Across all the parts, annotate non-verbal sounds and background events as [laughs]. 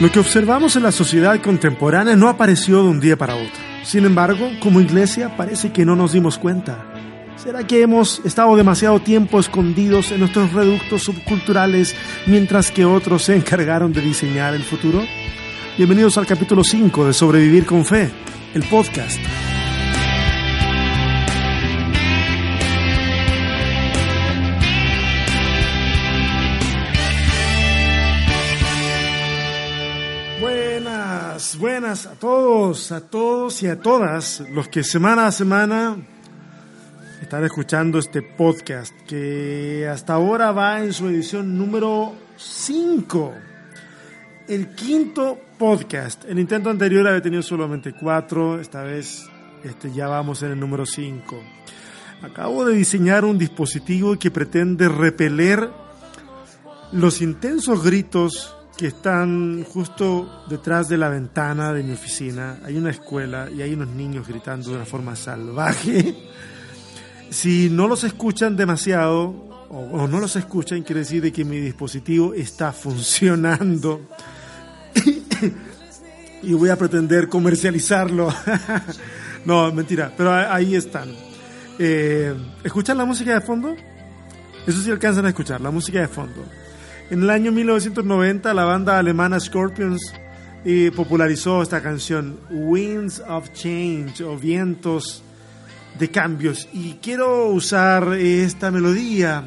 Lo que observamos en la sociedad contemporánea no apareció de un día para otro. Sin embargo, como iglesia parece que no nos dimos cuenta. ¿Será que hemos estado demasiado tiempo escondidos en nuestros reductos subculturales mientras que otros se encargaron de diseñar el futuro? Bienvenidos al capítulo 5 de Sobrevivir con Fe, el podcast. Buenas, a todos, a todos y a todas los que semana a semana están escuchando este podcast que hasta ahora va en su edición número 5. El quinto podcast. El intento anterior había tenido solamente cuatro, esta vez este, ya vamos en el número 5. Acabo de diseñar un dispositivo que pretende repeler los intensos gritos que están justo detrás de la ventana de mi oficina. Hay una escuela y hay unos niños gritando de una forma salvaje. Si no los escuchan demasiado o, no los escuchan, quiere decir de que mi dispositivo está funcionando. y voy a pretender comercializarlo. [laughs] no, mentira, pero ahí están. Eh, ¿Escuchan la música de fondo? Eso sí alcanzan a escuchar, la música de fondo. En el año 1990 la banda alemana Scorpions eh, popularizó esta canción, Winds of Change o Vientos de Cambios. Y quiero usar esta melodía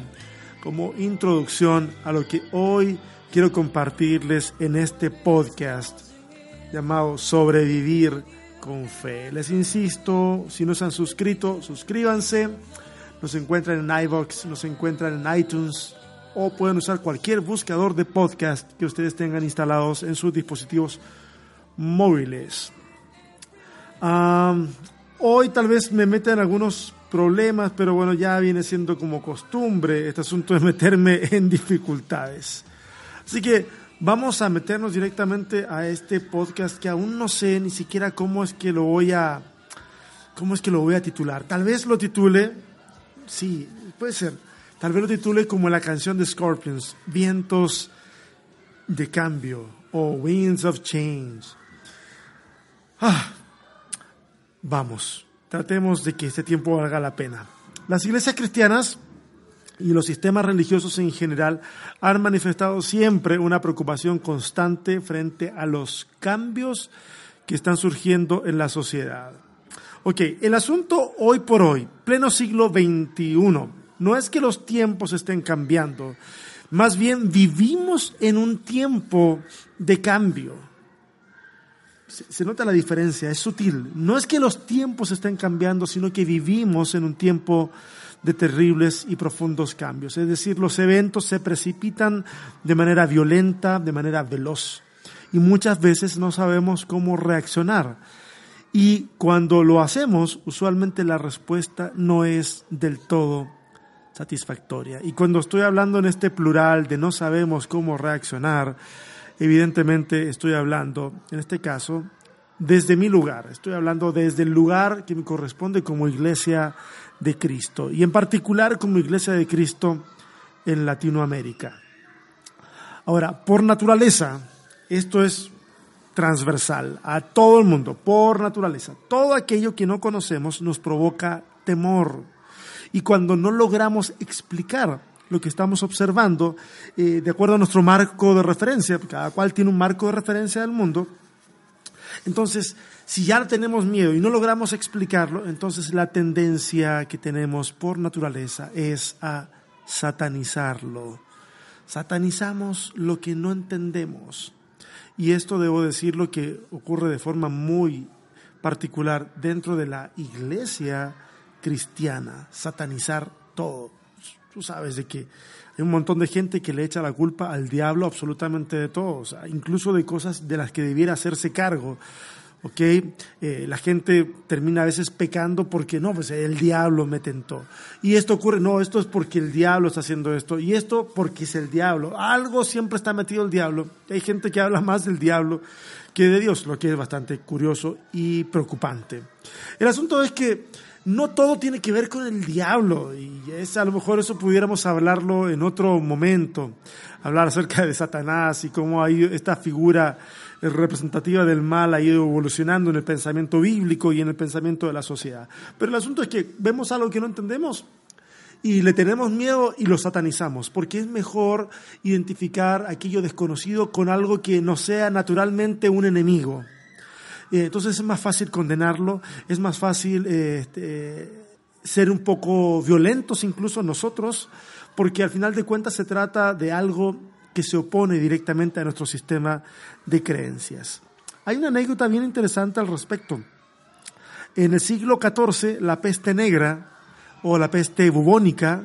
como introducción a lo que hoy quiero compartirles en este podcast llamado Sobrevivir con Fe. Les insisto, si no se han suscrito, suscríbanse. Nos encuentran en iVoox, nos encuentran en iTunes, o pueden usar cualquier buscador de podcast que ustedes tengan instalados en sus dispositivos móviles. hoy tal vez me meten algunos problemas, pero bueno, ya viene siendo como costumbre este asunto de meterme [laughs] en dificultades. Así que vamos a meternos directamente a este podcast que aún no sé ni siquiera cómo es que lo voy a cómo es que lo voy a titular. Tal vez lo titule, sí, puede ser Tal vez lo titule como la canción de Scorpions, Vientos de Cambio o Winds of Change. Ah, vamos, tratemos de que este tiempo valga la pena. Las iglesias cristianas y los sistemas religiosos en general han manifestado siempre una preocupación constante frente a los cambios que están surgiendo en la sociedad. Ok, el asunto hoy por hoy, pleno siglo XXI, no es que los tiempos estén cambiando, más bien vivimos en un tiempo de cambio. Se, nota la diferencia, es sutil. No es que los tiempos estén cambiando, sino que vivimos en un tiempo de terribles y profundos cambios. Es decir, los eventos se precipitan de manera violenta, de manera veloz. Y muchas veces no sabemos cómo reaccionar. Y cuando lo hacemos, usualmente la respuesta no es del todo satisfactoria. Y cuando estoy hablando en este plural de no sabemos cómo reaccionar, evidentemente estoy hablando, en este caso, desde mi lugar. Estoy hablando desde el lugar que me corresponde como iglesia de Cristo. Y en particular como iglesia de Cristo en Latinoamérica. Ahora, por naturaleza, esto es transversal a todo el mundo, por naturaleza. Todo aquello que no conocemos nos provoca temor y cuando no logramos explicar lo que estamos observando, eh, de acuerdo a nuestro marco de referencia, cada cual tiene un marco de referencia del mundo, entonces, si ya tenemos miedo y no logramos explicarlo, entonces la tendencia que tenemos por naturaleza es a satanizarlo. Satanizamos lo que no entendemos. Y esto debo decir lo que ocurre de forma muy particular dentro de la iglesia cristiana, satanizar todo. Tú sabes de que hay un montón de gente que le echa la culpa al diablo absolutamente de todo, incluso de cosas de las que debiera hacerse cargo. ¿ok? Eh, la gente termina a veces pecando porque no, pues el diablo me tentó. Y esto ocurre, no, esto es porque el diablo está haciendo esto. Y esto porque es el diablo. Algo siempre está metido el diablo. Hay gente que habla más del diablo que de Dios, lo que es bastante curioso y preocupante. El asunto es que no todo tiene que ver con el diablo y es a lo mejor eso pudiéramos hablarlo en otro momento, hablar acerca de Satanás y cómo hay esta figura representativa del mal ha ido evolucionando en el pensamiento bíblico y en el pensamiento de la sociedad. Pero el asunto es que vemos algo que no entendemos y le tenemos miedo y lo satanizamos, porque es mejor identificar aquello desconocido con algo que no sea naturalmente un enemigo. Eh, entonces es más fácil condenarlo, es más fácil eh, este, ser un poco violentos incluso nosotros, porque al final de cuentas se trata de algo que se opone directamente a nuestro sistema de creencias. Hay una anécdota bien interesante al respecto. En el siglo XIV, la peste negra o la peste bubónica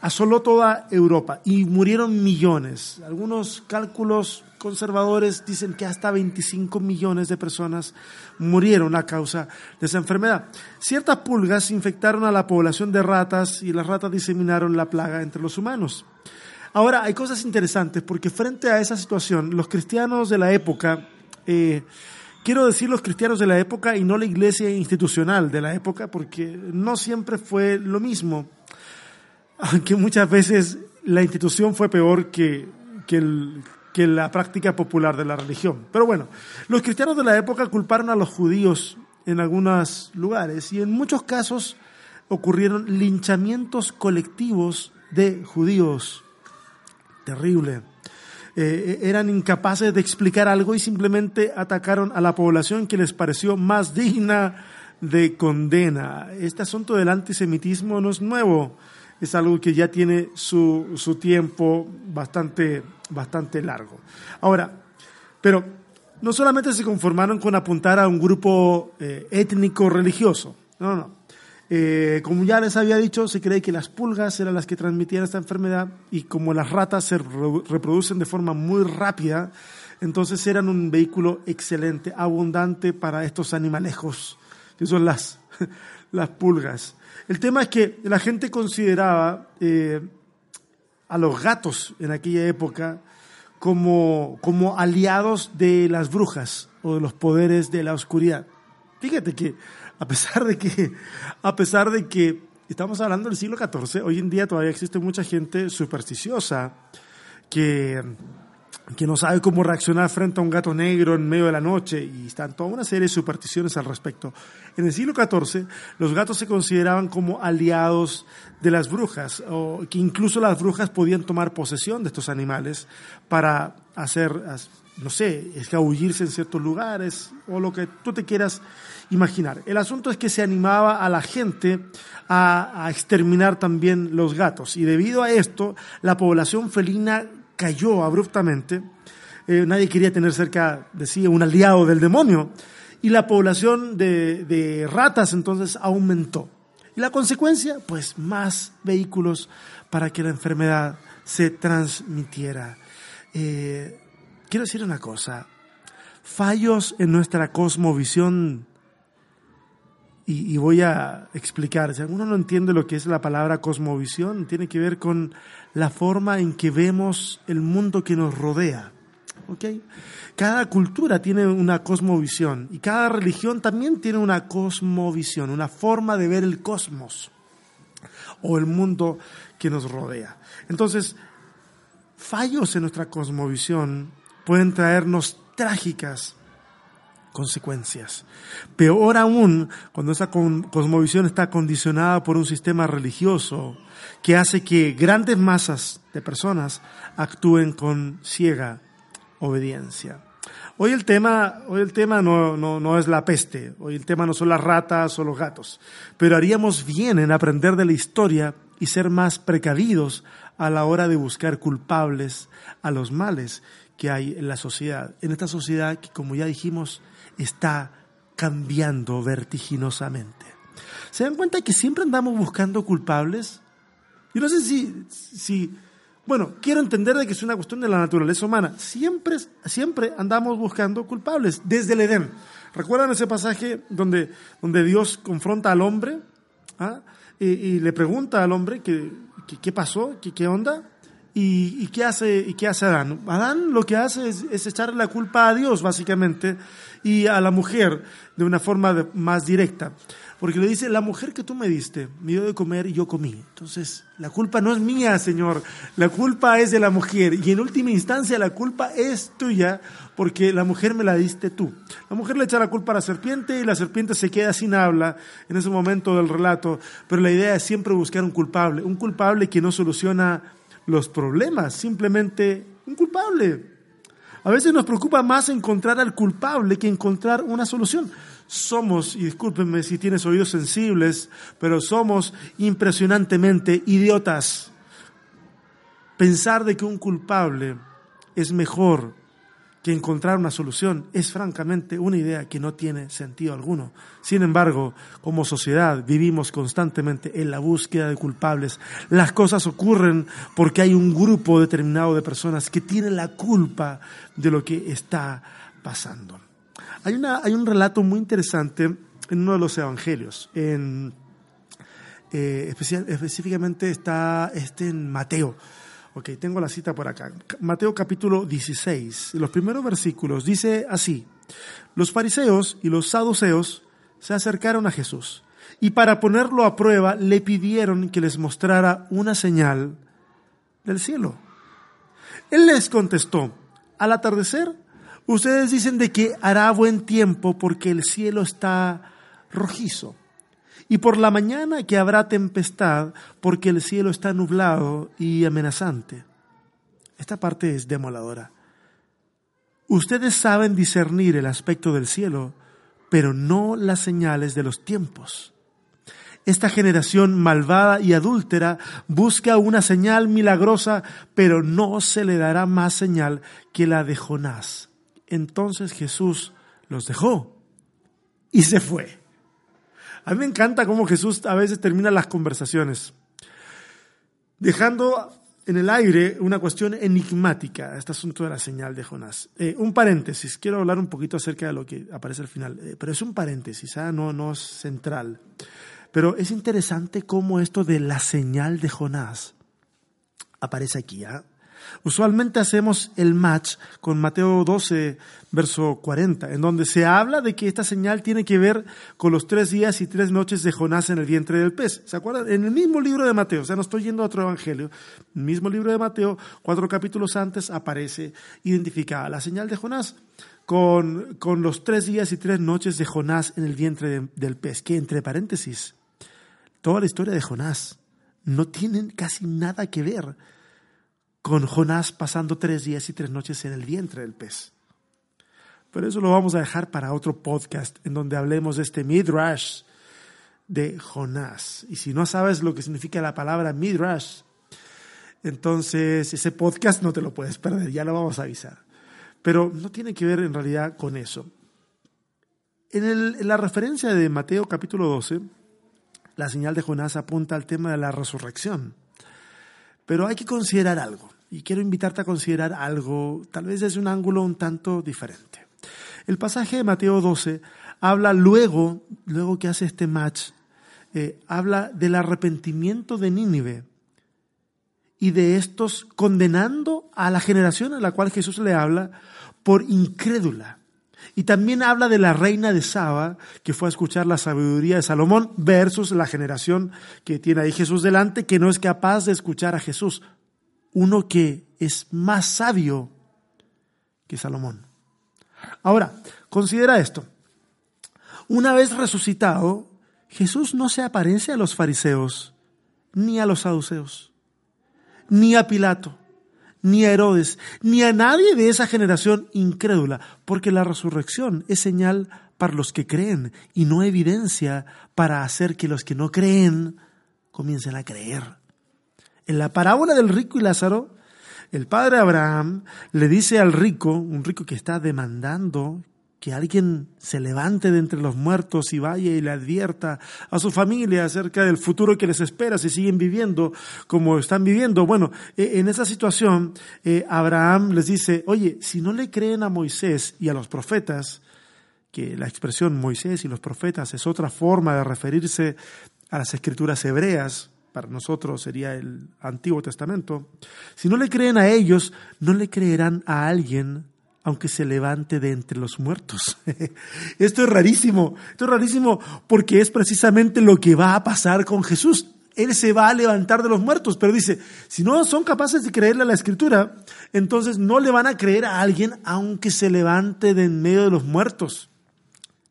asoló toda Europa y murieron millones. Algunos cálculos conservadores dicen que hasta 25 millones de personas murieron a causa de esa enfermedad. Ciertas pulgas infectaron a la población de ratas y las ratas diseminaron la plaga entre los humanos. Ahora, hay cosas interesantes porque frente a esa situación, los cristianos de la época, eh, quiero decir los cristianos de la época y no la iglesia institucional de la época, porque no siempre fue lo mismo, aunque muchas veces la institución fue peor que, que la práctica popular de la religión. Pero bueno, los cristianos de la época culparon a los judíos en algunos lugares y en muchos casos ocurrieron linchamientos colectivos de judíos terrible. Eh, eran incapaces de explicar algo y simplemente atacaron a la población que les pareció más digna de condena. Este asunto del antisemitismo no es nuevo, es algo que ya tiene su, su tiempo bastante, bastante largo. Ahora, pero no solamente se conformaron con apuntar a un grupo eh, étnico religioso, no, no. Eh, como ya les había dicho, se cree que las pulgas eran las que transmitían esta enfermedad y como las ratas se reproducen de forma muy rápida, entonces eran un vehículo excelente, abundante para estos animalejos, que son las, [laughs] las pulgas. El tema es que la gente consideraba eh, a los gatos en aquella época como, como aliados de las brujas o de los poderes de la oscuridad. Fíjate que a pesar de que, a pesar de que estamos hablando del siglo XIV, hoy en día todavía existe mucha gente supersticiosa que, que no sabe cómo reaccionar frente a un gato negro en medio de la noche y están toda una serie de supersticiones al respecto. En el siglo XIV los gatos se consideraban como aliados de las brujas, o que incluso las brujas podían tomar posesión de estos animales para hacer, no sé, escabullirse en ciertos lugares o lo que tú te quieras imaginar. El asunto es que se animaba a la gente a, exterminar también los gatos y debido a esto la población felina cayó abruptamente. Eh, nadie quería tener cerca de sí un aliado del demonio y la población de, ratas entonces aumentó. Y la consecuencia, pues más vehículos para que la enfermedad se transmitiera. Eh, quiero decir una cosa, fallos en nuestra cosmovisión y, voy a explicar. Si alguno no entiende lo que es la palabra cosmovisión, tiene que ver con la forma en que vemos el mundo que nos rodea. ¿Okay? Cada cultura tiene una cosmovisión y cada religión también tiene una cosmovisión, una forma de ver el cosmos o el mundo que nos rodea. Entonces, fallos en nuestra cosmovisión pueden traernos trágicas consecuencias. Peor aún cuando esa cosmovisión está condicionada por un sistema religioso que hace que grandes masas de personas actúen con ciega obediencia. Hoy el tema, hoy el tema no, no, no, es la peste, hoy el tema no son las ratas o los gatos, pero haríamos bien en aprender de la historia y ser más precavidos a la hora de buscar culpables a los males que hay en la sociedad. En esta sociedad que, como ya dijimos, está cambiando vertiginosamente. ¿Se dan cuenta que siempre andamos buscando culpables? Y no sé si, si, bueno, quiero entender de que es una cuestión de la naturaleza humana. Siempre, siempre andamos buscando culpables, desde el Edén. ¿Recuerdan ese pasaje donde, donde Dios confronta al hombre ¿ah? y, le pregunta al hombre qué, qué, pasó, qué, qué onda? ¿Y, qué hace, ¿Y qué hace Adán? Adán lo que hace es, echarle la culpa a Dios, básicamente, y a la mujer de una forma más directa. Porque le dice, la mujer que tú me diste, me dio de comer y yo comí. Entonces, la culpa no es mía, Señor, la culpa es de la mujer. Y en última instancia, la culpa es tuya porque la mujer me la diste tú. La mujer le echa la culpa a la serpiente y la serpiente se queda sin habla en ese momento del relato. Pero la idea es siempre buscar un culpable, un culpable que no soluciona los problemas, simplemente un culpable. A veces nos preocupa más encontrar al culpable que encontrar una solución somos, y discúlpenme si tienes oídos sensibles, pero somos impresionantemente idiotas. Pensar de que un culpable es mejor que encontrar una solución es francamente una idea que no tiene sentido alguno. Sin embargo, como sociedad vivimos constantemente en la búsqueda de culpables. Las cosas ocurren porque hay un grupo determinado de personas que tienen la culpa de lo que está pasando. Hay, una, hay un relato muy interesante en uno de los evangelios. Eh, específicamente está este en Mateo. Ok, tengo la cita por acá. Mateo capítulo 16. Los primeros versículos dice así. Los fariseos y los saduceos se acercaron a Jesús y para ponerlo a prueba le pidieron que les mostrara una señal del cielo. Él les contestó, al atardecer Ustedes dicen de que hará buen tiempo porque el cielo está rojizo. Y por la mañana que habrá tempestad porque el cielo está nublado y amenazante. Esta parte es demoladora. Ustedes saben discernir el aspecto del cielo, pero no las señales de los tiempos. Esta generación malvada y adúltera busca una señal milagrosa, pero no se le dará más señal que la de Jonás. Entonces Jesús los dejó y se fue. A mí me encanta cómo Jesús a veces termina las conversaciones, dejando en el aire una cuestión enigmática, este asunto de la señal de Jonás. Eh, un paréntesis, quiero hablar un poquito acerca de lo que aparece al final, eh, pero es un paréntesis, ¿ah? no, no es central. Pero es interesante cómo esto de la señal de Jonás aparece aquí. ¿ah? Usualmente hacemos el match con Mateo 12, verso 40, en donde se habla de que esta señal tiene que ver con los tres días y tres noches de Jonás en el vientre del pez. ¿Se acuerdan? En el mismo libro de Mateo, o sea, no estoy yendo a otro evangelio, el mismo libro de Mateo, cuatro capítulos antes aparece identificada la señal de Jonás. Con, con los tres días y tres noches de Jonás en el vientre del pez, que entre paréntesis, toda la historia de Jonás no tiene casi nada que ver con Jonás pasando tres días y tres noches en el vientre del pez. Pero eso lo vamos a dejar para otro podcast en donde hablemos de este midrash de Jonás. Y si no sabes lo que significa la palabra midrash, entonces ese podcast no te lo puedes perder, ya lo vamos a avisar. Pero no tiene que ver en realidad con eso. En, en la referencia de Mateo capítulo 12, la señal de Jonás apunta al tema de la resurrección. Pero hay que considerar algo y quiero invitarte a considerar algo, tal vez desde un ángulo un tanto diferente. El pasaje de Mateo 12 habla luego, luego que hace este match, eh, habla del arrepentimiento de Nínive y de estos condenando a la generación a la cual Jesús le habla por incrédula. Y también habla de la reina de Saba, que fue a escuchar la sabiduría de Salomón, versus la generación que tiene ahí Jesús delante, que no es capaz de escuchar a Jesús uno que es más sabio que Salomón. Ahora, considera esto. Una vez resucitado, Jesús no se aparece a los fariseos, ni a los saduceos, ni a Pilato, ni a Herodes, ni a nadie de esa generación incrédula, porque la resurrección es señal para los que creen y no evidencia para hacer que los que no creen comiencen a creer. En la parábola del rico y Lázaro, el padre Abraham le dice al rico, un rico que está demandando que alguien se levante de entre los muertos y vaya y le advierta a su familia acerca del futuro que les espera si siguen viviendo como están viviendo. Bueno, e, en esa situación, eh, Abraham les dice, oye, si no le creen a Moisés y a los profetas, que la expresión Moisés y los profetas es otra forma de referirse a las escrituras hebreas, para nosotros sería el Antiguo Testamento, si no le creen a ellos, no le creerán a alguien aunque se levante de entre los muertos. [laughs] Esto es rarísimo, esto es rarísimo porque es precisamente lo que va a pasar con Jesús. Él se va a levantar de los muertos, pero dice, si no son capaces de creerle a la escritura, entonces no le van a creer a alguien aunque se levante de en medio de los muertos.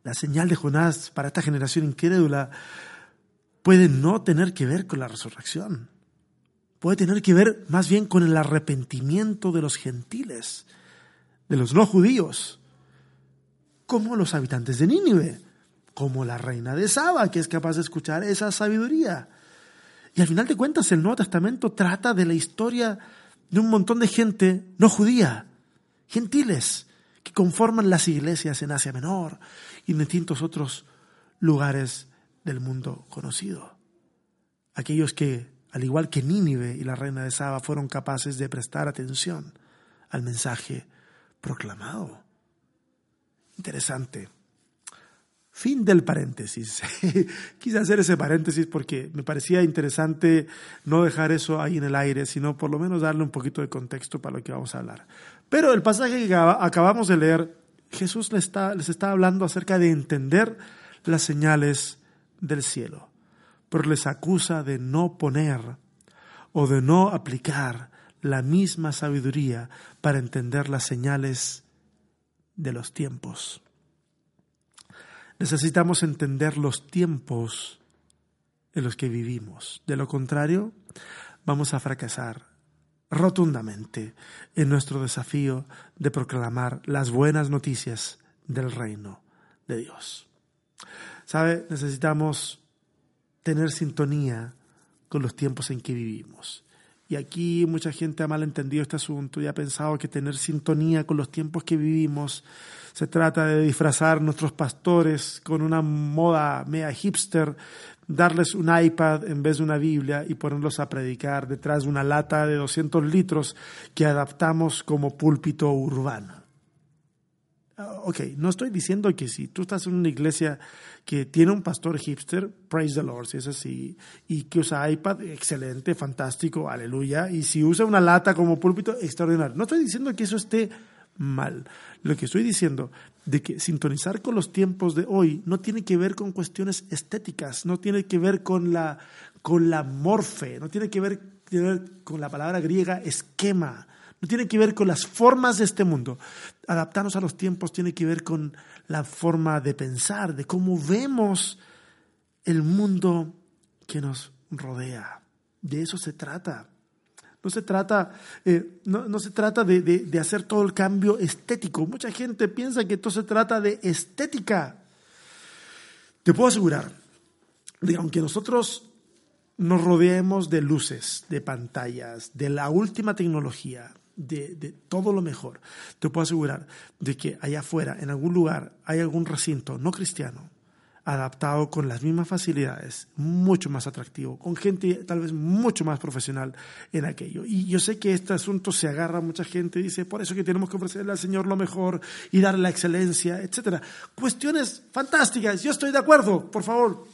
La señal de Jonás para esta generación incrédula puede no tener que ver con la resurrección, puede tener que ver más bien con el arrepentimiento de los gentiles de los no judíos, como los habitantes de Nínive, como la reina de Saba, que es capaz de escuchar esa sabiduría. Y al final de cuentas, el Nuevo Testamento trata de la historia de un montón de gente no judía, gentiles, que conforman las iglesias en Asia Menor y en distintos otros lugares del mundo conocido. Aquellos que, al igual que Nínive y la reina de Saba, fueron capaces de prestar atención al mensaje proclamado. Interesante. Fin del paréntesis. [laughs] Quise hacer ese paréntesis porque me parecía interesante no dejar eso ahí en el aire, sino por lo menos darle un poquito de contexto para lo que vamos a hablar. Pero el pasaje que acabamos de leer, Jesús les está, les está hablando acerca de entender las señales del cielo, pero les acusa de no poner o de no aplicar la misma sabiduría para entender las señales de los tiempos. Necesitamos entender los tiempos en los que vivimos. De lo contrario, vamos a fracasar rotundamente en nuestro desafío de proclamar las buenas noticias del reino de Dios. ¿Sabe? Necesitamos tener sintonía con los tiempos en que vivimos. Y aquí mucha gente ha malentendido este asunto y ha pensado que tener sintonía con los tiempos que vivimos se trata de disfrazar nuestros pastores con una moda mea hipster, darles un iPad en vez de una Biblia y ponerlos a predicar detrás de una lata de 200 litros que adaptamos como púlpito urbano. Ah, ok, no estoy diciendo que si tú estás en una iglesia que tiene un pastor hipster, praise the Lord, si es así, y que usa iPad, excelente, fantástico, aleluya, y si usa una lata como púlpito, extraordinario. No estoy diciendo que eso esté mal. Lo que estoy diciendo de que sintonizar con los tiempos de hoy no tiene que ver con cuestiones estéticas, no tiene que ver con la, con la morfe, no tiene que ver, tiene que ver con la palabra griega esquema no tiene que ver con las formas de este mundo. Adaptarnos a los tiempos tiene que ver con la forma de pensar, de cómo vemos el mundo que nos rodea. De eso se trata. No se trata, eh, no, se trata de, de, hacer todo el cambio estético. Mucha gente piensa que esto se trata de estética. Te puedo asegurar de aunque nosotros nos rodeemos de luces, de pantallas, de la última tecnología, de, todo lo mejor. Te puedo asegurar de que allá afuera, en algún lugar, hay algún recinto no cristiano adaptado con las mismas facilidades, mucho más atractivo, con gente tal vez mucho más profesional en aquello. Y yo sé que este asunto se agarra a mucha gente, dice, por eso que tenemos que ofrecerle al Señor lo mejor y darle la excelencia, etc. Cuestiones fantásticas, yo estoy de acuerdo, por favor,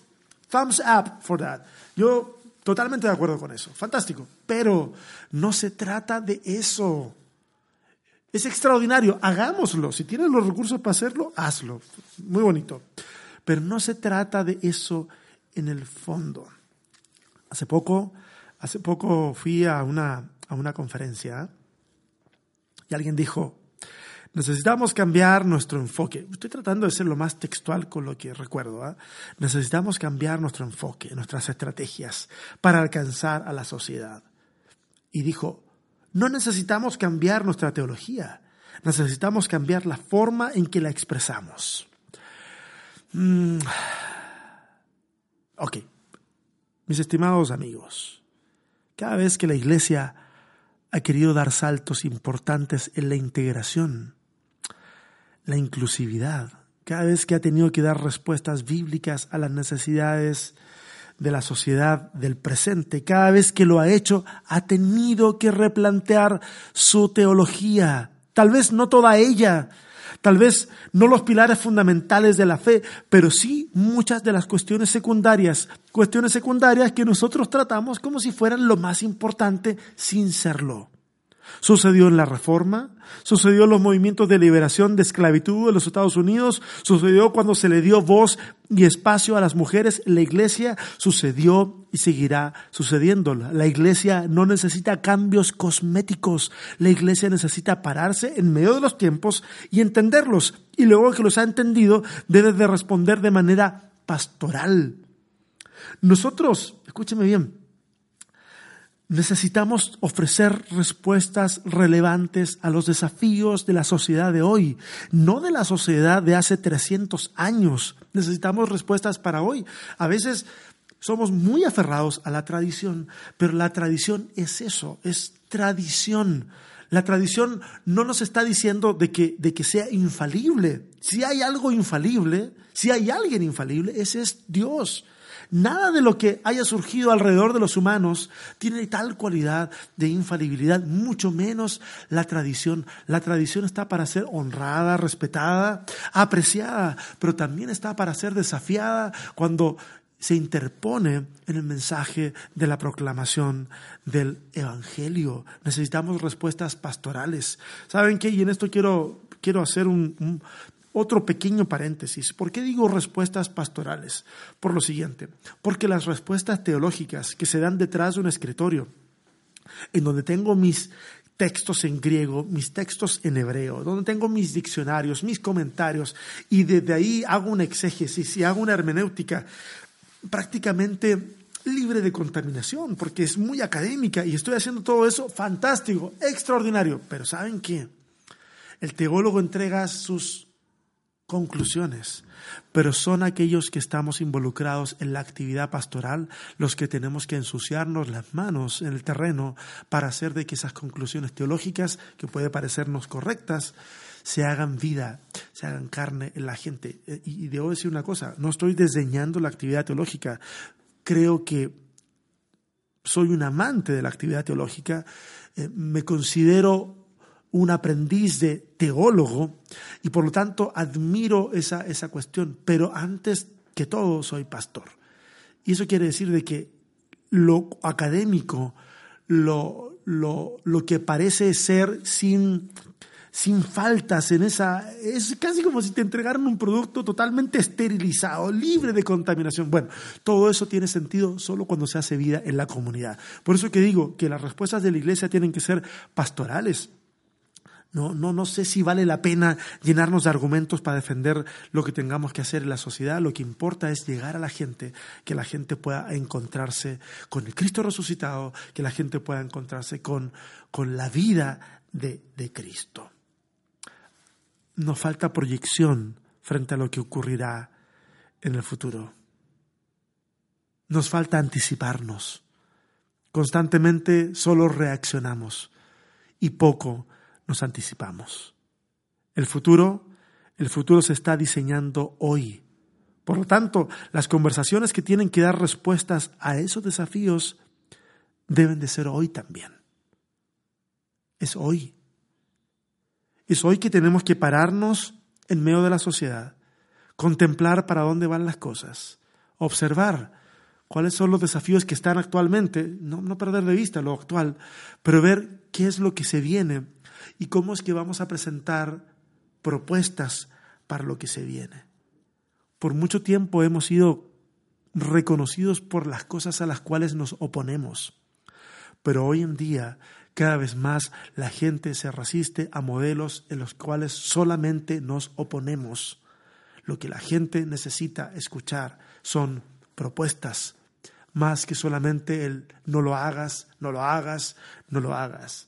thumbs up for that. Yo Totalmente de acuerdo con eso. Fantástico. Pero no se trata de eso. Es extraordinario. Hagámoslo. Si tienes los recursos para hacerlo, hazlo. Muy bonito. Pero no se trata de eso en el fondo. Hace poco, hace poco fui a una, a una conferencia y alguien dijo, Necesitamos cambiar nuestro enfoque. Estoy tratando de ser lo más textual con lo que recuerdo. ¿ah? Necesitamos cambiar nuestro enfoque, nuestras estrategias para alcanzar a la sociedad. Y dijo, no necesitamos cambiar nuestra teología, necesitamos cambiar la forma en que la expresamos. Mm. Ok, mis estimados amigos, cada vez que la iglesia ha querido dar saltos importantes en la integración, la inclusividad, cada vez que ha tenido que dar respuestas bíblicas a las necesidades de la sociedad del presente, cada vez que lo ha hecho, ha tenido que replantear su teología, tal vez no toda ella, Tal vez no los pilares fundamentales de la fe, pero sí muchas de las cuestiones secundarias, cuestiones secundarias que nosotros tratamos como si fueran lo más importante sin serlo. Sucedió en la Reforma, sucedió en los movimientos de liberación de esclavitud de los Estados Unidos, sucedió cuando se le dio voz y espacio a las mujeres en la iglesia, sucedió y seguirá sucediendo. La iglesia no necesita cambios cosméticos, la iglesia necesita pararse en medio de los tiempos y entenderlos, y luego que los ha entendido debe de responder de manera pastoral. Nosotros, escúcheme bien, Necesitamos ofrecer respuestas relevantes a los desafíos de la sociedad de hoy, no de la sociedad de hace 300 años. Necesitamos respuestas para hoy. A veces somos muy aferrados a la tradición, pero la tradición es eso, es tradición. La tradición no nos está diciendo de que, de que sea infalible. Si hay algo infalible, si hay alguien infalible, ese es Dios. Nada de lo que haya surgido alrededor de los humanos tiene tal cualidad de infalibilidad, mucho menos la tradición. La tradición está para ser honrada, respetada, apreciada, pero también está para ser desafiada cuando se interpone en el mensaje de la proclamación del Evangelio. Necesitamos respuestas pastorales. ¿Saben qué? Y en esto quiero, quiero hacer un, otro pequeño paréntesis. ¿Por qué digo respuestas pastorales? Por lo siguiente, porque las respuestas teológicas que se dan detrás de un escritorio, en donde tengo mis textos en griego, mis textos en hebreo, donde tengo mis diccionarios, mis comentarios, y desde ahí hago una exégesis y hago una hermenéutica prácticamente libre de contaminación, porque es muy académica y estoy haciendo todo eso fantástico, extraordinario. Pero ¿saben qué? El teólogo entrega sus conclusiones, pero son aquellos que estamos involucrados en la actividad pastoral los que tenemos que ensuciarnos las manos en el terreno para hacer de que esas conclusiones teológicas, que puede parecernos correctas, se hagan vida, se hagan carne en la gente. Eh, y debo decir una cosa, no estoy desdeñando la actividad teológica, creo que soy un amante de la actividad teológica, eh, me considero un aprendiz de teólogo y por lo tanto admiro esa, esa cuestión, pero antes que todo soy pastor. Y eso quiere decir de que lo académico, lo, lo, lo que parece ser sin, sin faltas en esa... Es casi como si te entregaran un producto totalmente esterilizado, libre de contaminación. Bueno, todo eso tiene sentido solo cuando se hace vida en la comunidad. Por eso que digo que las respuestas de la iglesia tienen que ser pastorales no, no, no sé si vale la pena llenarnos de argumentos para defender lo que tengamos que hacer en la sociedad. Lo que importa es llegar a la gente, que la gente pueda encontrarse con el Cristo resucitado, que la gente pueda encontrarse con, con la vida de, de Cristo. Nos falta proyección frente a lo que ocurrirá en el futuro. Nos falta anticiparnos. Constantemente solo reaccionamos y poco nos anticipamos. El futuro, el futuro se está diseñando hoy. Por lo tanto, las conversaciones que tienen que dar respuestas a esos desafíos deben de ser hoy también. Es hoy. Es hoy que tenemos que pararnos en medio de la sociedad, contemplar para dónde van las cosas, observar cuáles son los desafíos que están actualmente, no, no perder de vista lo actual, pero ver qué es lo que se viene y cómo es que vamos a presentar propuestas para lo que se viene. Por mucho tiempo hemos sido reconocidos por las cosas a las cuales nos oponemos, pero hoy en día cada vez más la gente se resiste a modelos en los cuales solamente nos oponemos. Lo que la gente necesita escuchar son propuestas, más que solamente el no lo hagas, no lo hagas, no lo hagas.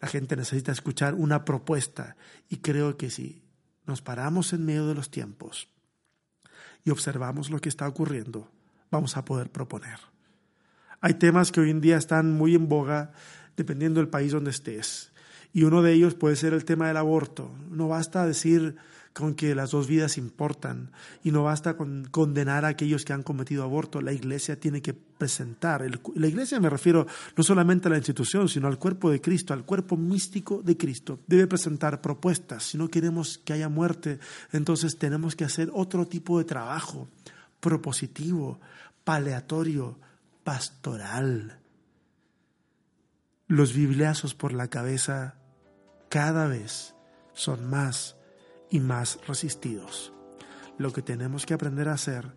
La gente necesita escuchar una propuesta y creo que si nos paramos en medio de los tiempos y observamos lo que está ocurriendo, vamos a poder proponer. Hay temas que hoy en día están muy en boga dependiendo del país donde estés. Y uno de ellos puede ser el tema del aborto. No basta decir con que las dos vidas importan y no basta con condenar a aquellos que han cometido aborto. La iglesia tiene que presentar, la iglesia me refiero no solamente a la institución, sino al cuerpo de Cristo, al cuerpo místico de Cristo. Debe presentar propuestas. Si no queremos que haya muerte, entonces tenemos que hacer otro tipo de trabajo propositivo, paleatorio, pastoral. Los bibliazos por la cabeza cada vez son más y más resistidos. Lo que tenemos que aprender a hacer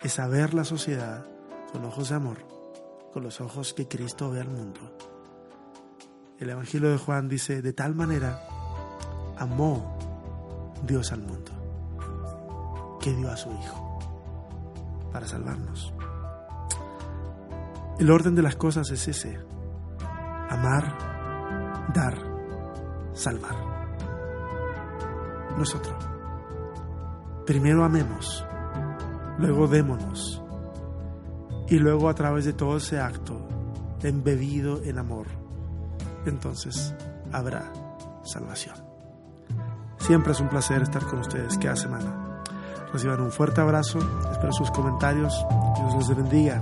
es a ver la sociedad con ojos de amor, con los ojos que Cristo ve al mundo. El Evangelio de Juan dice, de tal manera amó Dios al mundo, que dio a su Hijo para salvarnos. El orden de las cosas es ese, amar, dar, salvar nosotros. Primero amemos, luego démonos y luego a través de todo ese acto embebido en amor, entonces habrá salvación. Siempre es un placer estar con ustedes cada semana. Reciban un fuerte abrazo, espero sus comentarios, Dios los bendiga.